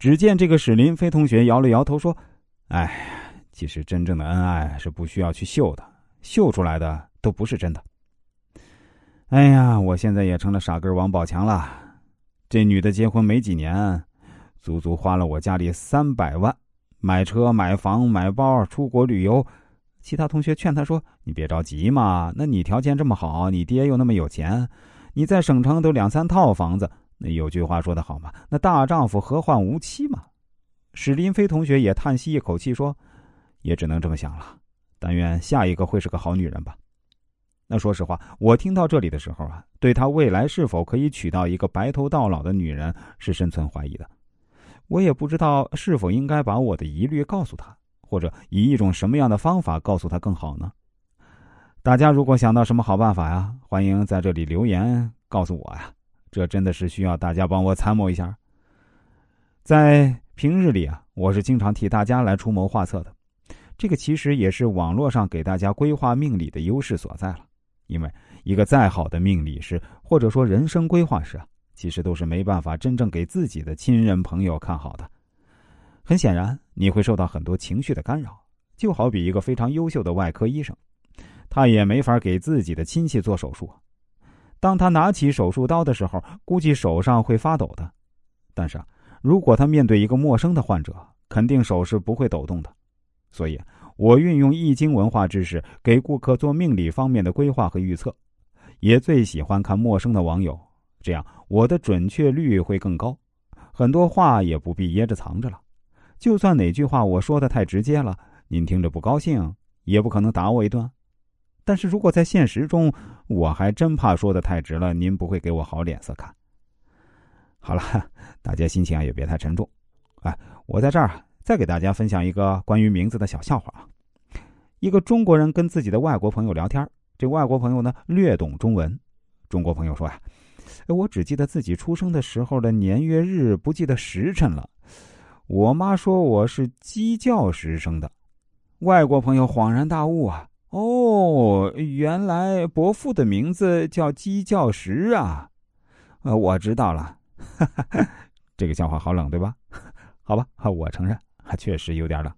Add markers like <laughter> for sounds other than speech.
只见这个史林飞同学摇了摇头说：“哎，其实真正的恩爱是不需要去秀的，秀出来的都不是真的。”哎呀，我现在也成了傻根王宝强了。这女的结婚没几年，足足花了我家里三百万，买车、买房、买包、出国旅游。其他同学劝她说：“你别着急嘛，那你条件这么好，你爹又那么有钱，你在省城都两三套房子。”那有句话说得好嘛，那大丈夫何患无妻嘛？史林飞同学也叹息一口气说：“也只能这么想了。但愿下一个会是个好女人吧。”那说实话，我听到这里的时候啊，对他未来是否可以娶到一个白头到老的女人是深存怀疑的。我也不知道是否应该把我的疑虑告诉他，或者以一种什么样的方法告诉他更好呢？大家如果想到什么好办法呀，欢迎在这里留言告诉我呀。这真的是需要大家帮我参谋一下。在平日里啊，我是经常替大家来出谋划策的，这个其实也是网络上给大家规划命理的优势所在了。因为一个再好的命理师或者说人生规划师啊，其实都是没办法真正给自己的亲人朋友看好的。很显然，你会受到很多情绪的干扰，就好比一个非常优秀的外科医生，他也没法给自己的亲戚做手术。当他拿起手术刀的时候，估计手上会发抖的。但是啊，如果他面对一个陌生的患者，肯定手是不会抖动的。所以，我运用易经文化知识给顾客做命理方面的规划和预测，也最喜欢看陌生的网友，这样我的准确率会更高。很多话也不必掖着藏着了。就算哪句话我说的太直接了，您听着不高兴，也不可能打我一顿。但是如果在现实中，我还真怕说的太直了，您不会给我好脸色看。好了，<laughs> 大家心情啊也别太沉重。哎，我在这儿再给大家分享一个关于名字的小笑话啊。一个中国人跟自己的外国朋友聊天，这外国朋友呢略懂中文。中国朋友说呀：“我只记得自己出生的时候的年月日，不记得时辰了。我妈说我是鸡叫时生的。”外国朋友恍然大悟啊。哦，原来伯父的名字叫鸡叫石啊！呃，我知道了，哈 <laughs> 哈这个笑话好冷，对吧？<laughs> 好吧，我承认，确实有点冷。